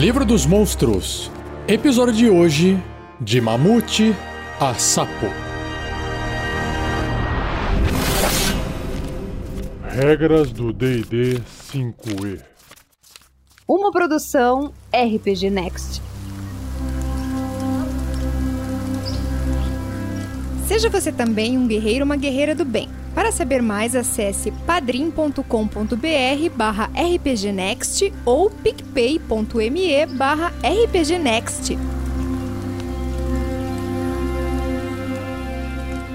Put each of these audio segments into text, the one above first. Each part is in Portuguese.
Livro dos Monstros. Episódio de hoje: De Mamute a Sapo. Regras do DD 5E. Uma produção RPG Next. Seja você também um guerreiro ou uma guerreira do bem. Para saber mais, acesse padrim.com.br barra rpgnext ou picpay.me barra rpgnext.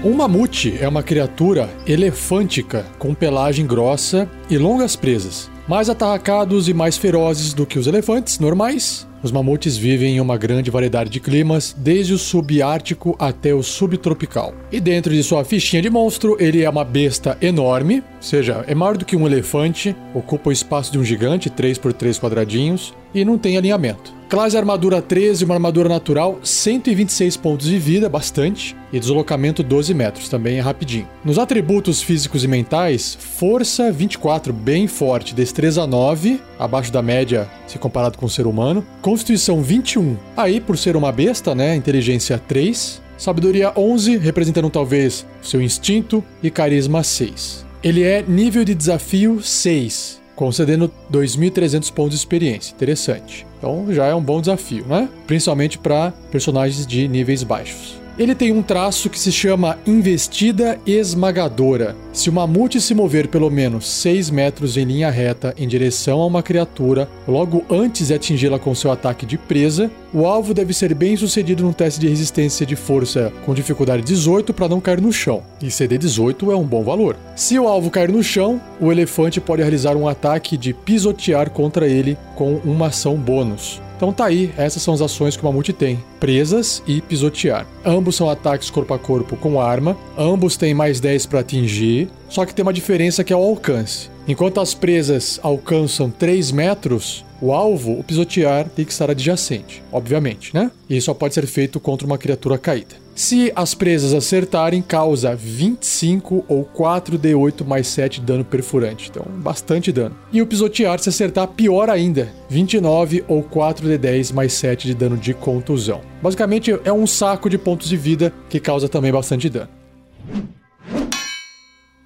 Um mamute é uma criatura elefântica com pelagem grossa e longas presas, mais atarracados e mais ferozes do que os elefantes normais. Os mamutes vivem em uma grande variedade de climas, desde o subártico até o subtropical. E dentro de sua fichinha de monstro, ele é uma besta enorme, ou seja, é maior do que um elefante, ocupa o espaço de um gigante, 3 por 3 quadradinhos, e não tem alinhamento. Classe armadura 13, uma armadura natural, 126 pontos de vida, bastante, e deslocamento 12 metros, também é rapidinho. Nos atributos físicos e mentais, força 24, bem forte, destreza 9, abaixo da média se comparado com o ser humano, constituição 21, aí por ser uma besta, né, inteligência 3, sabedoria 11, representando talvez seu instinto, e carisma 6. Ele é nível de desafio 6, concedendo 2.300 pontos de experiência. Interessante. Então já é um bom desafio, né? Principalmente para personagens de níveis baixos. Ele tem um traço que se chama investida esmagadora. Se o mamute se mover pelo menos 6 metros em linha reta em direção a uma criatura, logo antes de atingi-la com seu ataque de presa, o alvo deve ser bem sucedido num teste de resistência de força com dificuldade 18 para não cair no chão. E CD 18 é um bom valor. Se o alvo cair no chão, o elefante pode realizar um ataque de pisotear contra ele com uma ação bônus. Então tá aí, essas são as ações que o mamute tem: presas e pisotear. Ambos são ataques corpo a corpo com arma, ambos têm mais 10 para atingir, só que tem uma diferença que é o alcance. Enquanto as presas alcançam 3 metros, o alvo, o pisotear, tem que estar adjacente, obviamente, né? E só pode ser feito contra uma criatura caída. Se as presas acertarem, causa 25 ou 4d8 mais 7 de dano perfurante. Então, bastante dano. E o pisotear, se acertar, pior ainda. 29 ou 4d10 mais 7 de dano de contusão. Basicamente, é um saco de pontos de vida que causa também bastante dano.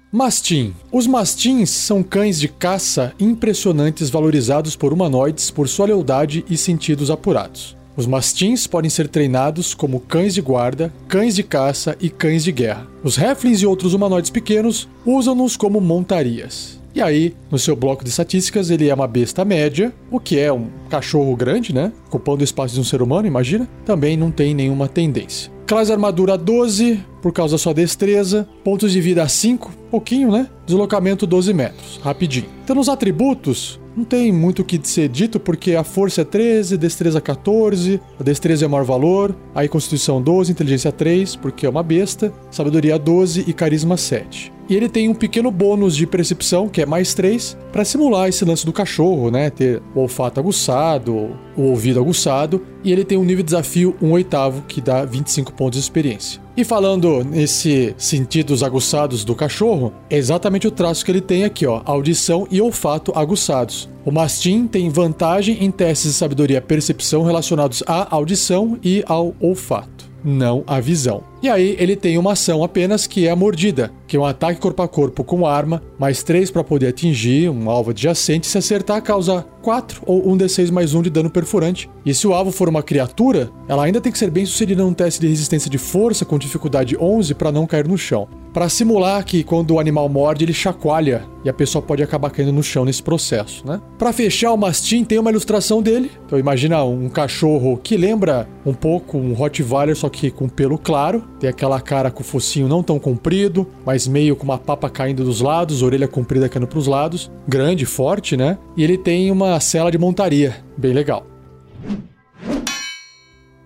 Mastim. Os mastins são cães de caça impressionantes valorizados por humanoides por sua lealdade e sentidos apurados. Os mastins podem ser treinados como cães de guarda, cães de caça e cães de guerra. Os Heflins e outros humanoides pequenos usam-nos como montarias. E aí, no seu bloco de estatísticas, ele é uma besta média, o que é um cachorro grande, né? Ocupando o espaço de um ser humano, imagina. Também não tem nenhuma tendência. Classe armadura 12, por causa da sua destreza. Pontos de vida 5, pouquinho, né? Deslocamento 12 metros, rapidinho. Então, nos atributos, não tem muito o que ser dito, porque a força é 13, destreza 14, a destreza é o maior valor, aí constituição 12, inteligência 3, porque é uma besta, sabedoria 12 e carisma 7. E ele tem um pequeno bônus de percepção, que é mais 3, para simular esse lance do cachorro, né? Ter o olfato aguçado, o ouvido aguçado. E ele tem um nível de desafio 1 oitavo, que dá 25 pontos de experiência. E falando nesse sentidos aguçados do cachorro, é exatamente o traço que ele tem aqui, ó, audição e olfato aguçados. O mastim tem vantagem em testes de sabedoria percepção relacionados à audição e ao olfato, não à visão. E aí ele tem uma ação apenas que é a mordida, que é um ataque corpo a corpo com arma, mais 3 para poder atingir um alvo adjacente, se acertar causa 4 ou 1d6 mais 1 de dano perfurante. E se o alvo for uma criatura, ela ainda tem que ser bem sucedida num teste de resistência de força com dificuldade 11 para não cair no chão. Para simular que quando o animal morde, ele chacoalha e a pessoa pode acabar caindo no chão nesse processo, né? Para fechar o mastim tem uma ilustração dele. Então imagina um cachorro que lembra um pouco um Rottweiler só que com pelo claro, tem aquela cara com o focinho não tão comprido, mas meio com uma papa caindo dos lados, orelha comprida caindo para os lados, grande, forte, né? E ele tem uma cela de montaria, bem legal.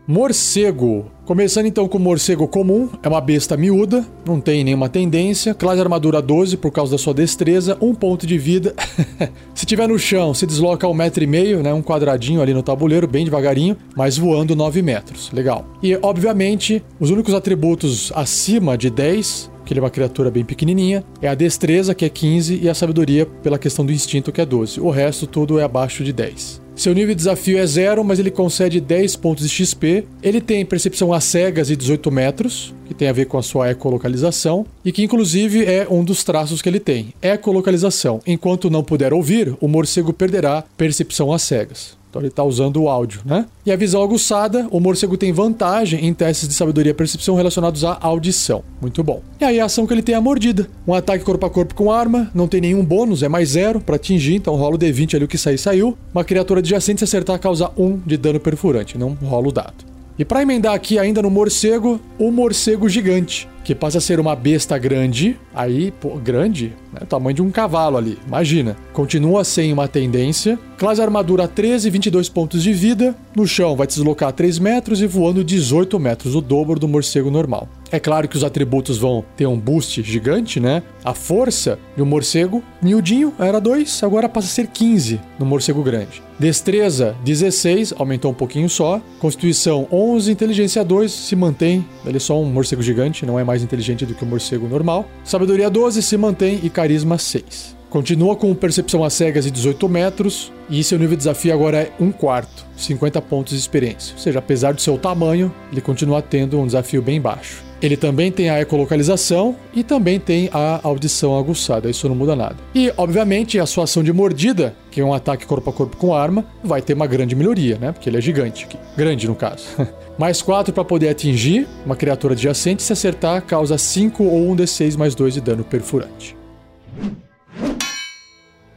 Morcego. Começando então com o morcego comum, é uma besta miúda, não tem nenhuma tendência, classe armadura 12 por causa da sua destreza, um ponto de vida. se tiver no chão, se desloca um metro e meio, né, um quadradinho ali no tabuleiro, bem devagarinho, mas voando 9 metros. Legal. E, obviamente, os únicos atributos acima de 10 que ele é uma criatura bem pequenininha, é a destreza, que é 15, e a sabedoria, pela questão do instinto, que é 12. O resto tudo é abaixo de 10. Seu nível de desafio é zero, mas ele concede 10 pontos de XP. Ele tem percepção às cegas e 18 metros, que tem a ver com a sua ecolocalização, e que inclusive é um dos traços que ele tem: ecolocalização. Enquanto não puder ouvir, o morcego perderá percepção às cegas. Então ele está usando o áudio, né? E a visão aguçada, o morcego tem vantagem em testes de sabedoria e percepção relacionados à audição. Muito bom. E aí a ação que ele tem é a mordida. Um ataque corpo a corpo com arma, não tem nenhum bônus, é mais zero para atingir, então rola o D20 ali o que sair saiu. Uma criatura adjacente se acertar causa 1 um de dano perfurante, não rola o dado. E para emendar aqui ainda no morcego, o morcego gigante, que passa a ser uma besta grande, aí, pô, grande, né, tamanho de um cavalo ali, imagina. Continua sem uma tendência. Classe armadura 13, 22 pontos de vida. No chão vai deslocar 3 metros e voando 18 metros, o dobro do morcego normal. É claro que os atributos vão ter um boost gigante, né? A força de um morcego, miudinho, era 2, agora passa a ser 15 no morcego grande. Destreza 16, aumentou um pouquinho só. Constituição 11, inteligência 2, se mantém. Ele é só um morcego gigante, não é mais inteligente do que o morcego normal. Sabedoria 12, se mantém e carisma 6. Continua com percepção às cegas e 18 metros, e seu nível de desafio agora é 1 quarto, 50 pontos de experiência. Ou seja, apesar do seu tamanho, ele continua tendo um desafio bem baixo. Ele também tem a ecolocalização e também tem a audição aguçada, isso não muda nada. E, obviamente, a sua ação de mordida, que é um ataque corpo a corpo com arma, vai ter uma grande melhoria, né? Porque ele é gigante aqui. Grande, no caso. mais 4 para poder atingir uma criatura adjacente, se acertar, causa 5 ou 1 d6 mais 2 de dano perfurante.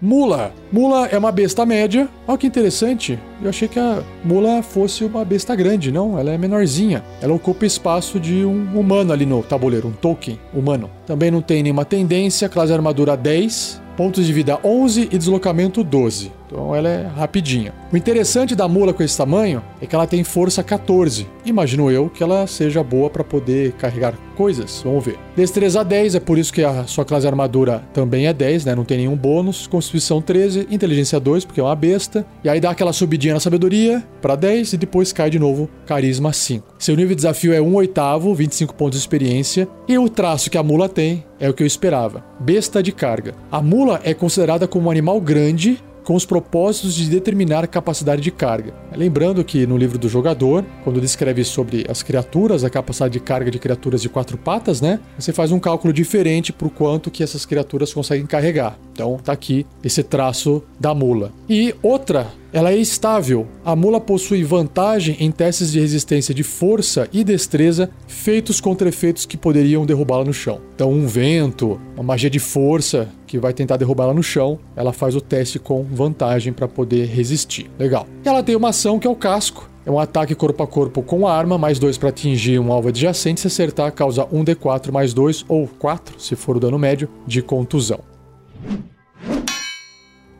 Mula. Mula é uma besta média. Olha que interessante. Eu achei que a mula fosse uma besta grande, não? Ela é menorzinha. Ela ocupa espaço de um humano ali no tabuleiro, um token humano. Também não tem nenhuma tendência, classe armadura 10, pontos de vida 11 e deslocamento 12. Então ela é rapidinha. O interessante da mula com esse tamanho é que ela tem força 14. Imagino eu que ela seja boa para poder carregar coisas. Vamos ver. Destreza 10, é por isso que a sua classe armadura também é 10, né? Não tem nenhum bônus. Constituição 13, inteligência 2, porque é uma besta. E aí dá aquela subidinha na sabedoria para 10 e depois cai de novo carisma 5. Seu nível de desafio é 1 oitavo, 25 pontos de experiência. E o traço que a mula tem é o que eu esperava. Besta de carga. A mula é considerada como um animal grande com os propósitos de determinar a capacidade de carga. Lembrando que no livro do jogador, quando descreve sobre as criaturas, a capacidade de carga de criaturas de quatro patas, né? Você faz um cálculo diferente o quanto que essas criaturas conseguem carregar. Então tá aqui esse traço da mula. E outra ela é estável. A mula possui vantagem em testes de resistência de força e destreza feitos contra efeitos que poderiam derrubá-la no chão. Então, um vento, uma magia de força que vai tentar derrubá-la no chão, ela faz o teste com vantagem para poder resistir. Legal. Ela tem uma ação que é o casco. É um ataque corpo a corpo com arma, mais 2 para atingir um alvo adjacente. Se acertar, causa 1d4 mais 2 ou 4, se for o dano médio, de contusão.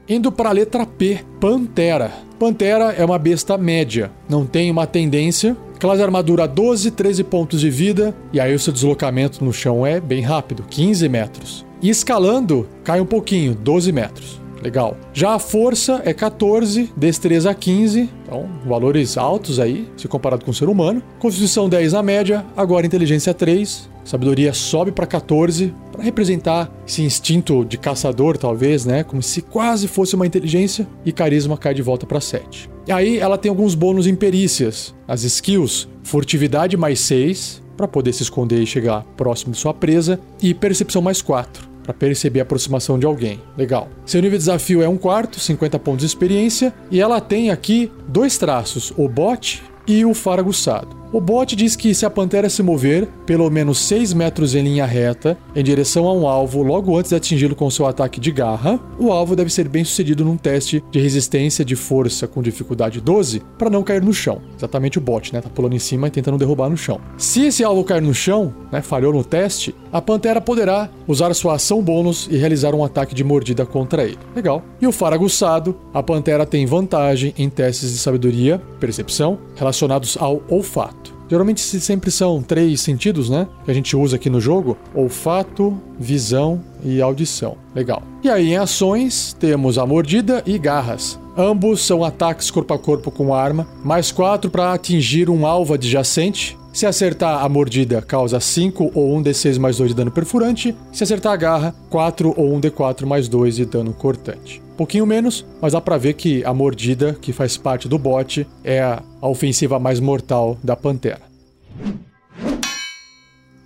Indo para a letra P, Pantera. Pantera é uma besta média, não tem uma tendência. Classe armadura 12, 13 pontos de vida, e aí o seu deslocamento no chão é bem rápido, 15 metros. E escalando, cai um pouquinho, 12 metros. Legal. Já a força é 14, destreza 15, então valores altos aí, se comparado com o ser humano. Constituição 10 na média, agora inteligência 3, Sabedoria sobe para 14 para representar esse instinto de caçador, talvez, né? Como se quase fosse uma inteligência. E carisma cai de volta para 7. E aí ela tem alguns bônus em perícias. As skills: furtividade mais 6 para poder se esconder e chegar próximo de sua presa e percepção mais 4 para perceber a aproximação de alguém. Legal. Seu nível de desafio é um quarto, 50 pontos de experiência, e ela tem aqui dois traços: o bot e o faro aguçado. O bot diz que se a pantera se mover pelo menos 6 metros em linha reta em direção a um alvo logo antes de atingi-lo com seu ataque de garra, o alvo deve ser bem sucedido num teste de resistência de força com dificuldade 12 para não cair no chão. Exatamente o bot, né? Tá pulando em cima e tentando derrubar no chão. Se esse alvo cair no chão, né, falhou no teste, a pantera poderá usar sua ação bônus e realizar um ataque de mordida contra ele. Legal. E o faro aguçado, a pantera tem vantagem em testes de sabedoria, percepção, relacionados ao olfato. Geralmente sempre são três sentidos, né? Que a gente usa aqui no jogo: olfato, visão e audição. Legal. E aí em ações temos a mordida e garras. Ambos são ataques corpo a corpo com arma, mais quatro para atingir um alvo adjacente. Se acertar a mordida, causa 5 ou 1d6 mais 2 de dano perfurante. Se acertar a garra, 4 ou 1d4 mais 2 de dano cortante. Pouquinho menos, mas dá pra ver que a mordida, que faz parte do bote, é a ofensiva mais mortal da pantera.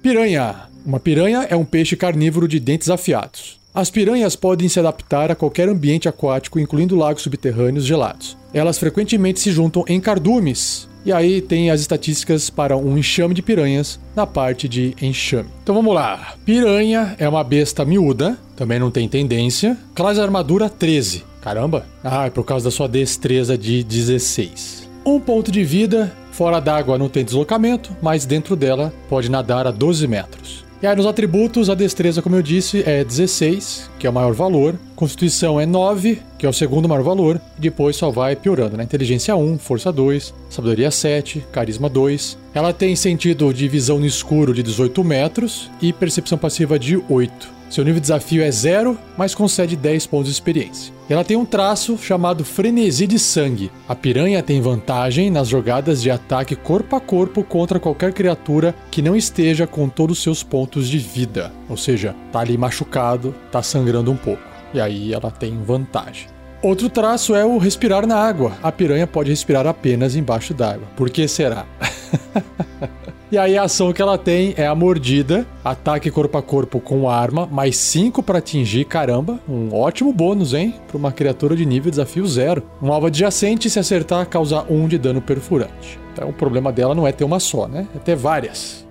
Piranha. Uma piranha é um peixe carnívoro de dentes afiados. As piranhas podem se adaptar a qualquer ambiente aquático, incluindo lagos subterrâneos gelados. Elas frequentemente se juntam em cardumes, e aí tem as estatísticas para um enxame de piranhas na parte de enxame. Então vamos lá. Piranha é uma besta miúda, também não tem tendência. Classe armadura 13. Caramba! Ah, é por causa da sua destreza de 16. Um ponto de vida, fora d'água não tem deslocamento, mas dentro dela pode nadar a 12 metros. E aí nos atributos, a destreza, como eu disse, é 16, que é o maior valor. Constituição é 9, que é o segundo maior valor. Depois só vai piorando, né? Inteligência 1, Força 2, Sabedoria 7, Carisma 2. Ela tem sentido de visão no escuro de 18 metros e percepção passiva de 8. Seu nível de desafio é zero, mas concede 10 pontos de experiência. Ela tem um traço chamado frenesi de sangue. A piranha tem vantagem nas jogadas de ataque corpo a corpo contra qualquer criatura que não esteja com todos os seus pontos de vida. Ou seja, tá ali machucado, tá sangrando um pouco. E aí ela tem vantagem. Outro traço é o respirar na água. A piranha pode respirar apenas embaixo d'água. Por que será? E aí a ação que ela tem é a mordida, ataque corpo a corpo com arma, mais 5 para atingir, caramba, um ótimo bônus, hein? Para uma criatura de nível desafio zero. Um alvo adjacente, se acertar, causa 1 um de dano perfurante. Então o problema dela não é ter uma só, né? É ter várias.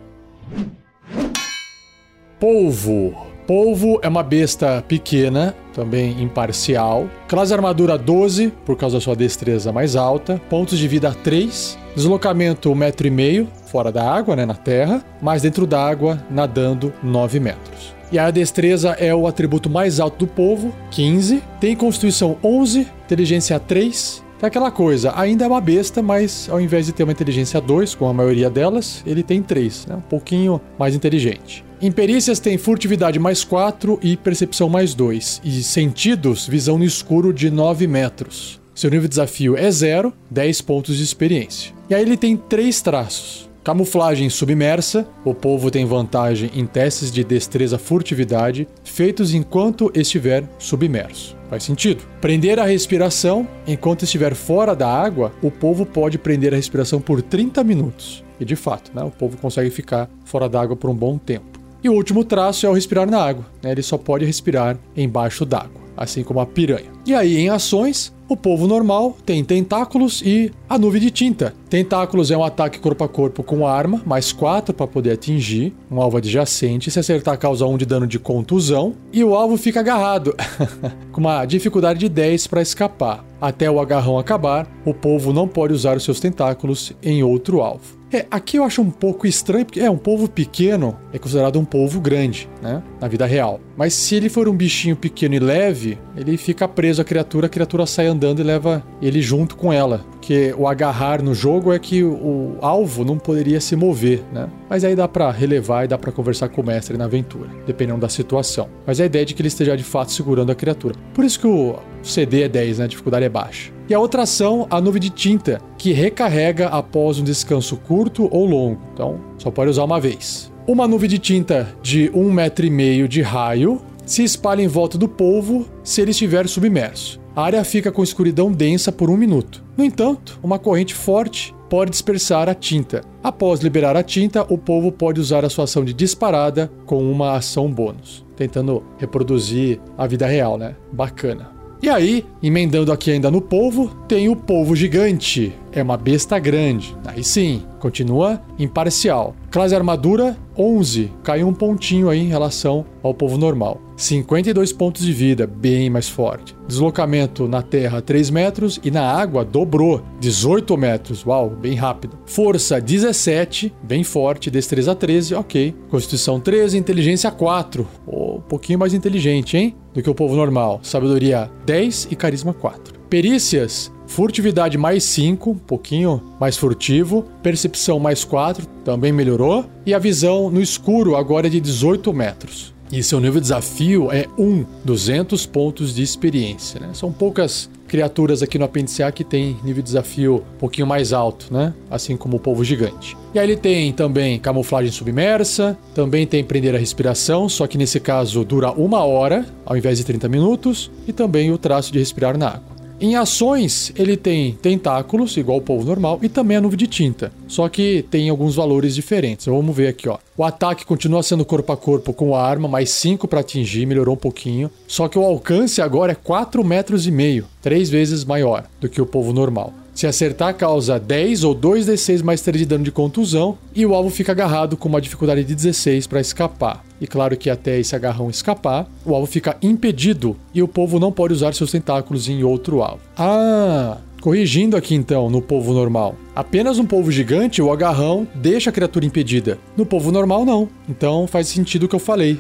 Polvo. Polvo é uma besta pequena, também imparcial. Classe armadura 12, por causa da sua destreza mais alta. Pontos de vida 3. Deslocamento 1,5m, fora da água, né, na terra. Mas dentro da água, nadando 9 metros. E a destreza é o atributo mais alto do povo, 15. Tem constituição 11, inteligência 3. É aquela coisa, ainda é uma besta, mas ao invés de ter uma inteligência 2, como a maioria delas, ele tem 3, né? um pouquinho mais inteligente. Em perícias tem furtividade mais 4 e percepção mais 2. E sentidos, visão no escuro de 9 metros. Seu nível de desafio é 0, 10 pontos de experiência. E aí ele tem três traços. Camuflagem submersa, o povo tem vantagem em testes de destreza furtividade feitos enquanto estiver submerso. Faz sentido. Prender a respiração, enquanto estiver fora da água, o povo pode prender a respiração por 30 minutos. E de fato, né, o povo consegue ficar fora d'água por um bom tempo. E o último traço é o respirar na água. Né? Ele só pode respirar embaixo d'água, assim como a piranha. E aí, em ações, o povo normal tem tentáculos e a nuvem de tinta. Tentáculos é um ataque corpo a corpo com arma, mais 4 para poder atingir um alvo adjacente. Se acertar, causa 1 de dano de contusão. E o alvo fica agarrado, com uma dificuldade de 10 para escapar. Até o agarrão acabar, o povo não pode usar os seus tentáculos em outro alvo. É, aqui eu acho um pouco estranho, porque é um povo pequeno, é considerado um povo grande, né? Na vida real. Mas se ele for um bichinho pequeno e leve, ele fica preso à criatura, a criatura sai andando e leva ele junto com ela. Porque o agarrar no jogo é que o alvo não poderia se mover, né? Mas aí dá para relevar e dá para conversar com o mestre na aventura, dependendo da situação. Mas a ideia é de que ele esteja de fato segurando a criatura. Por isso que o CD é 10, né? A dificuldade é baixa. E a outra ação, a nuvem de tinta, que recarrega após um descanso curto ou longo. Então, só pode usar uma vez. Uma nuvem de tinta de um metro meio de raio se espalha em volta do polvo se ele estiver submerso. A área fica com escuridão densa por um minuto. No entanto, uma corrente forte pode dispersar a tinta. Após liberar a tinta, o polvo pode usar a sua ação de disparada com uma ação bônus. Tentando reproduzir a vida real, né? Bacana. E aí, emendando aqui ainda no polvo, tem o polvo gigante. É uma besta grande. Aí sim, continua imparcial. Classe armadura 11, caiu um pontinho aí em relação ao povo normal. 52 pontos de vida, bem mais forte. Deslocamento na terra 3 metros e na água dobrou, 18 metros. Uau, bem rápido. Força 17, bem forte. Destreza 13, ok. Constituição 13, inteligência 4. Oh, um pouquinho mais inteligente, hein? Do que o povo normal. Sabedoria 10 e carisma 4. Perícias Furtividade mais 5, um pouquinho mais furtivo. Percepção mais 4, também melhorou. E a visão no escuro agora é de 18 metros. E seu nível de desafio é 1, 200 pontos de experiência. Né? São poucas criaturas aqui no apêndice A que tem nível de desafio um pouquinho mais alto, né? Assim como o povo gigante. E aí ele tem também camuflagem submersa, também tem prender a respiração, só que nesse caso dura uma hora ao invés de 30 minutos, e também o traço de respirar na água. Em ações, ele tem tentáculos, igual o povo normal, e também a nuvem de tinta. Só que tem alguns valores diferentes. Vamos ver aqui, ó. O ataque continua sendo corpo a corpo com a arma, mais 5 para atingir, melhorou um pouquinho. Só que o alcance agora é 4 metros e meio, três vezes maior do que o povo normal. Se acertar, causa 10 ou 2d6 mais 3 de dano de contusão e o alvo fica agarrado com uma dificuldade de 16 para escapar. E claro que até esse agarrão escapar, o alvo fica impedido e o povo não pode usar seus tentáculos em outro alvo. Ah, corrigindo aqui então no povo normal. Apenas um povo gigante, o agarrão deixa a criatura impedida. No povo normal, não. Então faz sentido o que eu falei.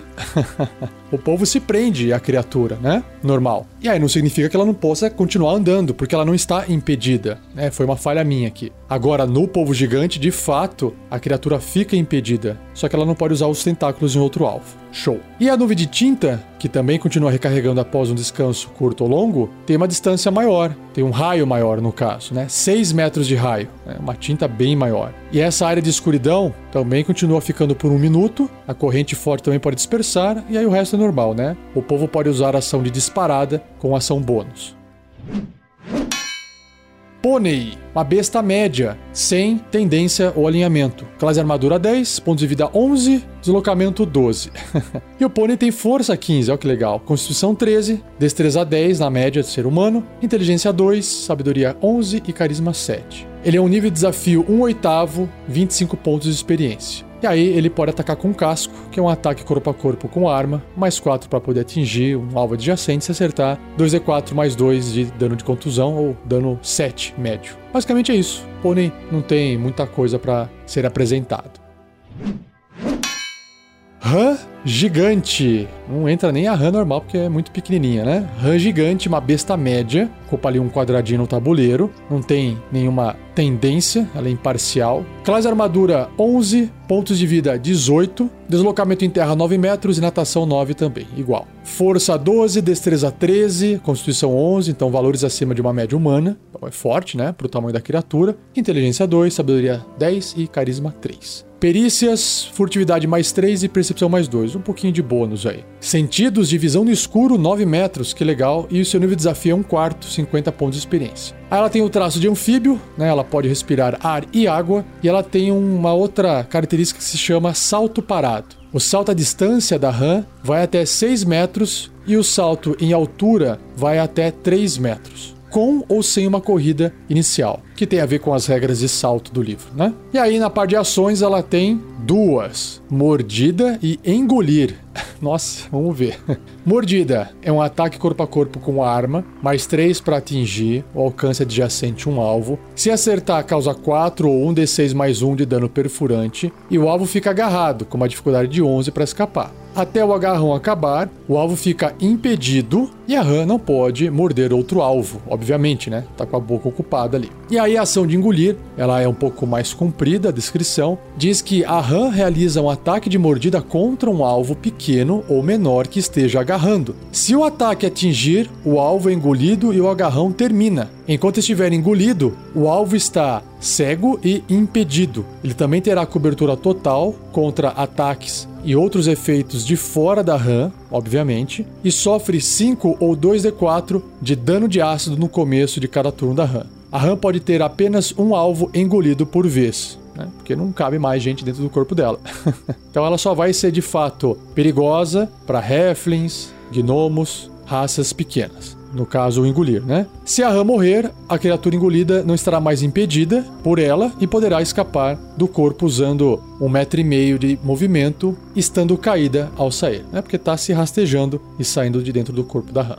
o povo se prende à criatura, né? Normal. E aí não significa que ela não possa continuar andando, porque ela não está impedida. Né? Foi uma falha minha aqui. Agora, no povo gigante, de fato, a criatura fica impedida. Só que ela não pode usar os tentáculos em outro alvo. Show. E a nuvem de tinta, que também continua recarregando após um descanso curto ou longo, tem uma distância maior, tem um raio maior no caso, né? 6 metros de raio. É uma tinta bem maior. E essa área de escuridão também continua ficando por um minuto, a corrente forte também pode dispersar, e aí o resto é normal, né? O povo pode usar a ação de disparada com ação bônus. Pônei, uma besta média, sem tendência ou alinhamento. Classe armadura 10, pontos de vida 11, deslocamento 12. e o pônei tem força 15, olha que legal. Constituição 13, destreza 10 na média de ser humano, inteligência 2, sabedoria 11 e carisma 7. Ele é um nível de desafio 1 oitavo, 25 pontos de experiência. E aí ele pode atacar com casco, que é um ataque corpo a corpo com arma, mais 4 para poder atingir um alvo adjacente se acertar, 2d4 mais 2 de dano de contusão ou dano 7 médio. Basicamente é isso. Pônei não tem muita coisa para ser apresentado. Rã gigante. Não entra nem a rã normal porque é muito pequenininha, né? Rã gigante, uma besta média. Ocupa ali um quadradinho no tabuleiro. Não tem nenhuma tendência, ela é imparcial. Classe armadura 11, pontos de vida 18, deslocamento em terra 9 metros e natação 9 também, igual. Força 12, destreza 13, constituição 11, então valores acima de uma média humana. Então é forte, né, pro tamanho da criatura. Inteligência 2, sabedoria 10 e carisma 3. Perícias, furtividade mais 3 e percepção mais 2. Um pouquinho de bônus aí. Sentidos de visão no escuro, 9 metros, que legal. E o seu nível de desafio é um quarto, 50 pontos de experiência. Aí ela tem o traço de anfíbio, né? Ela pode respirar ar e água. E ela tem uma outra característica que se chama salto parado. O salto à distância da RAM vai até 6 metros e o salto em altura vai até 3 metros com ou sem uma corrida inicial, que tem a ver com as regras de salto do livro, né? E aí na parte de ações ela tem duas: mordida e engolir. Nossa, vamos ver. Mordida é um ataque corpo a corpo com arma, mais 3 para atingir, o alcance adjacente um alvo. Se acertar, causa 4 ou 1 d6 mais 1 de dano perfurante, e o alvo fica agarrado, com uma dificuldade de 11 para escapar. Até o agarrão acabar, o alvo fica impedido e a rã não pode morder outro alvo, obviamente, né? Tá com a boca ocupada ali. E aí a ação de engolir, ela é um pouco mais comprida, a descrição, diz que a rã realiza um ataque de mordida contra um alvo pequeno ou menor que esteja agarrando. Se o ataque atingir, o alvo é engolido e o agarrão termina. Enquanto estiver engolido, o alvo está cego e impedido. Ele também terá cobertura total contra ataques e outros efeitos de fora da RAM, obviamente, e sofre 5 ou 2d4 de dano de ácido no começo de cada turno da RAM. A RAM pode ter apenas um alvo engolido por vez, né? porque não cabe mais gente dentro do corpo dela. então ela só vai ser de fato perigosa para Heflins, gnomos, raças pequenas no caso engolir, né? Se a rã morrer, a criatura engolida não estará mais impedida por ela e poderá escapar do corpo usando um metro e meio de movimento, estando caída ao sair, né? Porque está se rastejando e saindo de dentro do corpo da rã.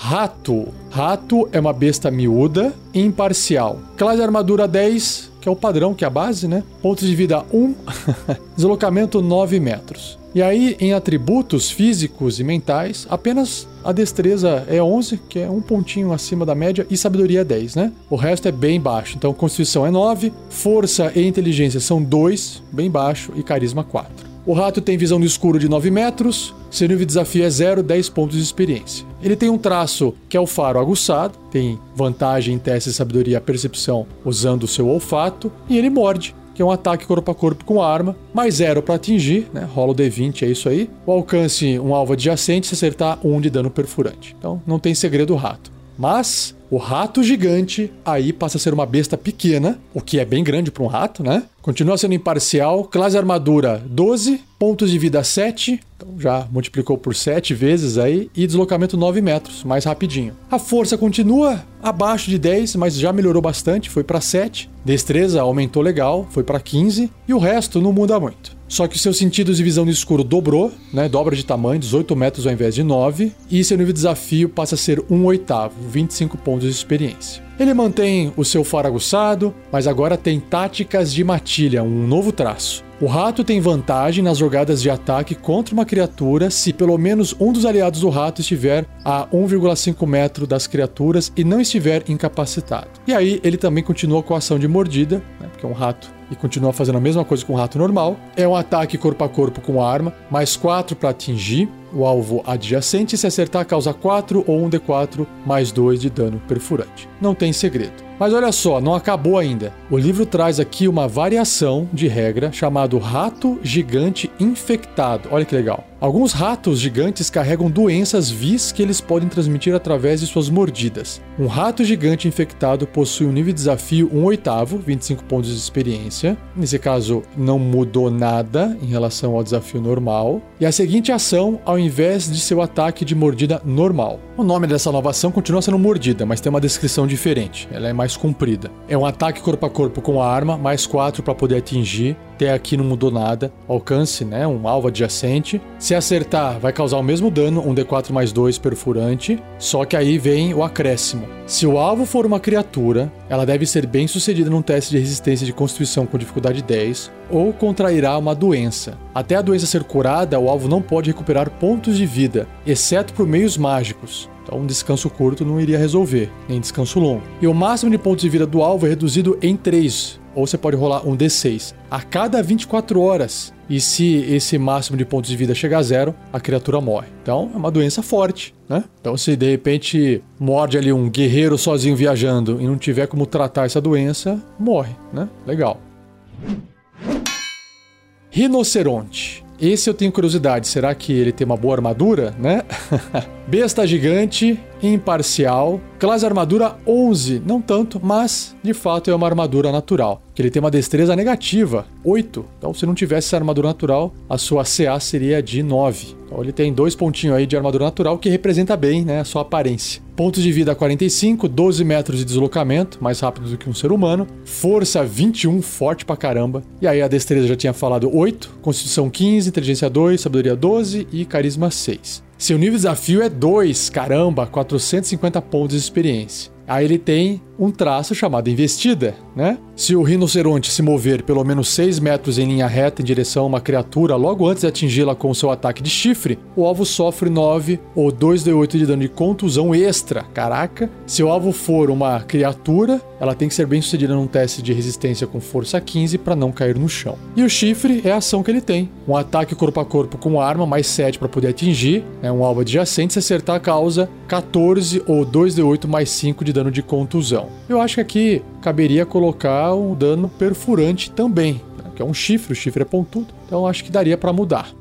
Rato. Rato é uma besta miúda, imparcial. Classe armadura 10, que é o padrão, que é a base, né? Pontos de vida 1, deslocamento 9 metros. E aí, em atributos físicos e mentais, apenas a destreza é 11, que é um pontinho acima da média, e sabedoria é 10, né? O resto é bem baixo. Então, constituição é 9, força e inteligência são 2, bem baixo, e carisma 4. O rato tem visão no escuro de 9 metros, seu nível de desafio é 0, 10 pontos de experiência. Ele tem um traço que é o faro aguçado, tem vantagem em testes de sabedoria e percepção usando o seu olfato, e ele morde que é um ataque corpo a corpo com arma, mais zero para atingir, né? Rola o D20, é isso aí. O alcance um alvo adjacente se acertar um de dano perfurante. Então não tem segredo o rato. Mas o rato gigante aí passa a ser uma besta pequena, o que é bem grande para um rato, né? Continua sendo imparcial, classe armadura 12, pontos de vida 7, então já multiplicou por 7 vezes aí, e deslocamento 9 metros, mais rapidinho. A força continua abaixo de 10, mas já melhorou bastante, foi para 7. Destreza aumentou legal, foi para 15, e o resto não muda muito. Só que seus sentidos de visão no escuro dobrou, né? Dobra de tamanho, 18 metros ao invés de 9. E seu nível de desafio passa a ser 1 oitavo, 25 pontos de experiência. Ele mantém o seu faro aguçado, mas agora tem táticas de matilha, um novo traço. O rato tem vantagem nas jogadas de ataque contra uma criatura se pelo menos um dos aliados do rato estiver a 1,5 metro das criaturas e não estiver incapacitado. E aí ele também continua com a ação de mordida, né, porque é um rato e continua fazendo a mesma coisa com o rato normal. É um ataque corpo a corpo com arma, mais 4 para atingir o alvo adjacente. Se acertar, causa 4 ou 1 d4 mais 2 de dano perfurante. Não tem segredo. Mas olha só, não acabou ainda. O livro traz aqui uma variação de regra chamado rato gigante infectado. Olha que legal. Alguns ratos gigantes carregam doenças vis que eles podem transmitir através de suas mordidas. Um rato gigante infectado possui um nível de desafio 1 oitavo, 25 pontos de experiência. Nesse caso, não mudou nada em relação ao desafio normal. E a seguinte ação, ao invés de seu ataque de mordida normal. O nome dessa nova ação continua sendo mordida, mas tem uma descrição diferente. Ela é mais comprida. É um ataque corpo a corpo com a arma, mais 4 para poder atingir. Até aqui não mudou nada. Alcance, né? Um alvo adjacente. Se acertar, vai causar o mesmo dano, um D4 mais 2 perfurante. Só que aí vem o acréscimo. Se o alvo for uma criatura, ela deve ser bem sucedida num teste de resistência de constituição com dificuldade 10 ou contrairá uma doença. Até a doença ser curada, o alvo não pode recuperar pontos de vida, exceto por meios mágicos. Então, um descanso curto não iria resolver, nem descanso longo. E o máximo de pontos de vida do alvo é reduzido em 3, ou você pode rolar um D6 a cada 24 horas. E se esse máximo de pontos de vida chegar a zero, a criatura morre. Então, é uma doença forte, né? Então, se de repente morde ali um guerreiro sozinho viajando e não tiver como tratar essa doença, morre, né? Legal. Rinoceronte. Esse eu tenho curiosidade. Será que ele tem uma boa armadura, né? Besta gigante, imparcial, classe armadura 11, não tanto, mas de fato é uma armadura natural. Que ele tem uma destreza negativa, 8. Então, se não tivesse essa armadura natural, a sua CA seria de 9. Então, ele tem dois pontinhos aí de armadura natural que representa bem, né, a sua aparência. Pontos de vida 45, 12 metros de deslocamento, mais rápido do que um ser humano. Força 21, forte pra caramba. E aí a destreza já tinha falado 8, constituição 15, inteligência 2, sabedoria 12 e carisma 6. Seu nível de desafio é 2, caramba, 450 pontos de experiência. Aí ele tem um traço chamado investida, né? Se o rinoceronte se mover pelo menos 6 metros em linha reta em direção a uma criatura logo antes de atingi-la com seu ataque de chifre, o alvo sofre 9 ou 2d8 de dano de contusão extra. Caraca! Se o alvo for uma criatura, ela tem que ser bem sucedida num teste de resistência com força 15 para não cair no chão. E o chifre é a ação que ele tem: um ataque corpo a corpo com arma, mais 7 para poder atingir, é um alvo adjacente, se acertar a causa 14 ou 2d8 mais 5 de dano de contusão. Eu acho que aqui caberia colocar um dano perfurante também, né? que é um chifre, o chifre é pontudo, então acho que daria para mudar.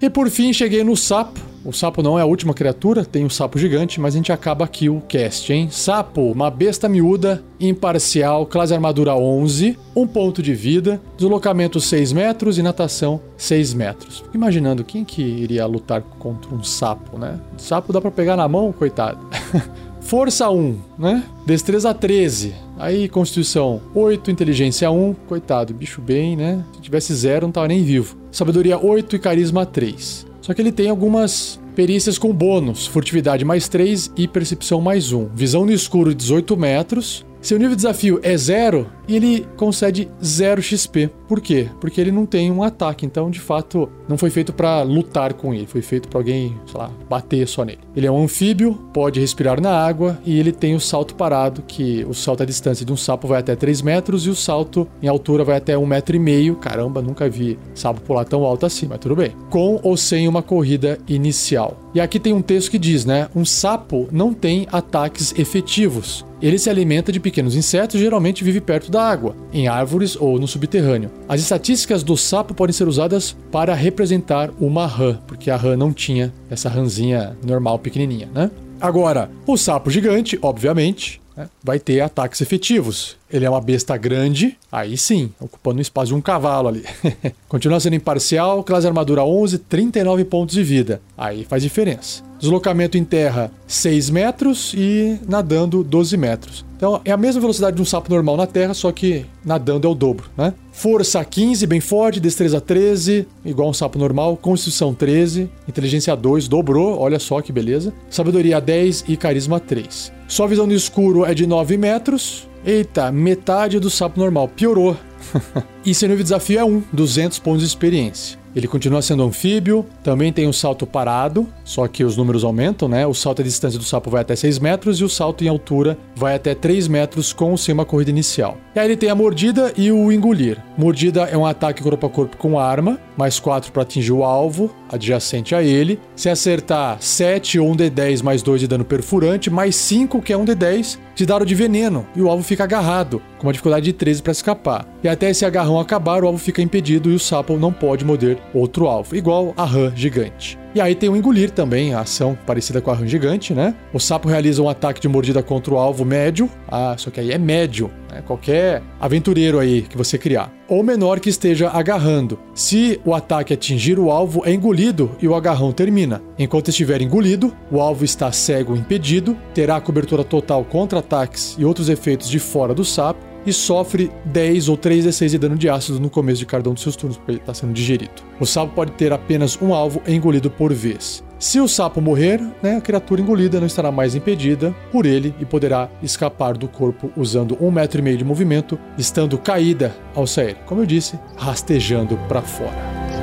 E por fim cheguei no sapo. O sapo não é a última criatura, tem um sapo gigante, mas a gente acaba aqui o cast, hein? Sapo, uma besta miúda, imparcial, classe armadura 11, um ponto de vida, deslocamento 6 metros e natação 6 metros. Fico imaginando quem que iria lutar contra um sapo, né? Sapo dá para pegar na mão, coitado. Força 1, né? Destreza 13. Aí, Constituição 8, Inteligência 1. Coitado, bicho bem, né? Se tivesse 0, não tava nem vivo. Sabedoria 8 e Carisma 3. Só que ele tem algumas perícias com bônus: Furtividade mais 3 e Percepção mais 1. Visão no escuro 18 metros. Seu nível de desafio é 0, e ele concede 0 XP. Por quê? Porque ele não tem um ataque, então de fato não foi feito para lutar com ele, foi feito para alguém, sei lá, bater só nele. Ele é um anfíbio, pode respirar na água e ele tem o salto parado, que o salto à distância de um sapo vai até 3 metros e o salto em altura vai até 1,5 metro. e meio. Caramba, nunca vi sapo pular tão alto assim, mas tudo bem. Com ou sem uma corrida inicial. E aqui tem um texto que diz, né? Um sapo não tem ataques efetivos. Ele se alimenta de pequenos insetos e geralmente vive perto da água, em árvores ou no subterrâneo. As estatísticas do sapo podem ser usadas para representar uma rã, porque a rã não tinha essa rãzinha normal pequenininha, né? Agora, o sapo gigante, obviamente, né, vai ter ataques efetivos. Ele é uma besta grande, aí sim, ocupando o espaço de um cavalo ali. Continua sendo imparcial, classe armadura 11, 39 pontos de vida. Aí faz diferença. Deslocamento em terra 6 metros e nadando 12 metros. Então é a mesma velocidade de um sapo normal na terra, só que nadando é o dobro, né? Força 15, bem forte, destreza 13, igual um sapo normal, constituição 13, inteligência 2, dobrou, olha só que beleza. Sabedoria 10 e carisma 3. Sua visão no escuro é de 9 metros. Eita, metade do sapo normal, piorou. e seu nível de desafio é 1, 200 pontos de experiência. Ele continua sendo anfíbio, também tem um salto parado, só que os números aumentam, né? O salto à distância do sapo vai até 6 metros e o salto em altura vai até 3 metros com ou sem uma corrida inicial. E aí ele tem a mordida e o engolir. Mordida é um ataque corpo a corpo com arma, mais 4 para atingir o alvo adjacente a ele. Se acertar 7 ou um D10 mais 2 de dano perfurante, mais 5 que é um D10 de dado de veneno e o alvo fica agarrado, com uma dificuldade de 13 para escapar. E até esse agarrão acabar, o alvo fica impedido e o sapo não pode morder outro alvo, igual a rã gigante. E aí tem o engolir também, a ação parecida com a rã gigante, né? O sapo realiza um ataque de mordida contra o alvo médio. Ah, só que aí é médio, né? Qualquer aventureiro aí que você criar. Ou menor que esteja agarrando. Se o ataque atingir o alvo, é engolido e o agarrão termina. Enquanto estiver engolido, o alvo está cego impedido, terá cobertura total contra ataques e outros efeitos de fora do sapo e sofre 10 ou 3d6 de dano de ácido no começo de cada um dos seus turnos, porque ele está sendo digerido. O sapo pode ter apenas um alvo engolido por vez. Se o sapo morrer, né, a criatura engolida não estará mais impedida por ele e poderá escapar do corpo usando um metro e meio de movimento, estando caída ao sair, como eu disse, rastejando para fora.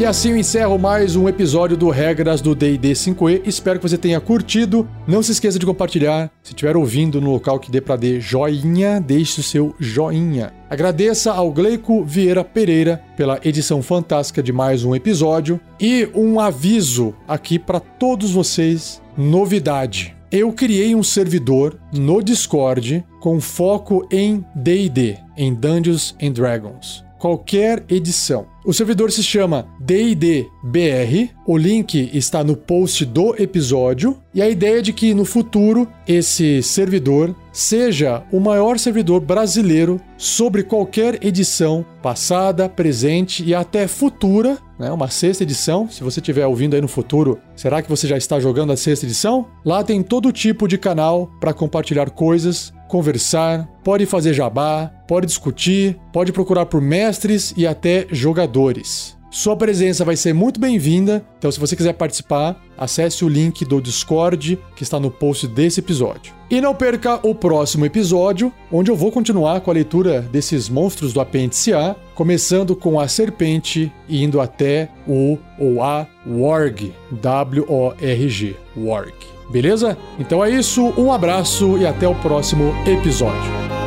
E assim eu encerro mais um episódio do Regras do D&D 5e. Espero que você tenha curtido. Não se esqueça de compartilhar. Se estiver ouvindo no local que dê para dar joinha, deixe o seu joinha. Agradeça ao Gleico Vieira Pereira pela edição fantástica de mais um episódio. E um aviso aqui para todos vocês. Novidade. Eu criei um servidor no Discord com foco em D&D, em Dungeons and Dragons qualquer edição. O servidor se chama DIDBR, o link está no post do episódio, e a ideia é de que no futuro esse servidor seja o maior servidor brasileiro sobre qualquer edição passada, presente e até futura, né? Uma sexta edição. Se você estiver ouvindo aí no futuro, será que você já está jogando a sexta edição? Lá tem todo tipo de canal para compartilhar coisas conversar, pode fazer jabá, pode discutir, pode procurar por mestres e até jogadores. Sua presença vai ser muito bem-vinda, então se você quiser participar, acesse o link do Discord que está no post desse episódio. E não perca o próximo episódio, onde eu vou continuar com a leitura desses monstros do apêndice A, começando com a serpente e indo até o ou a Warg, W-O-R-G, Warg. Beleza? Então é isso, um abraço e até o próximo episódio.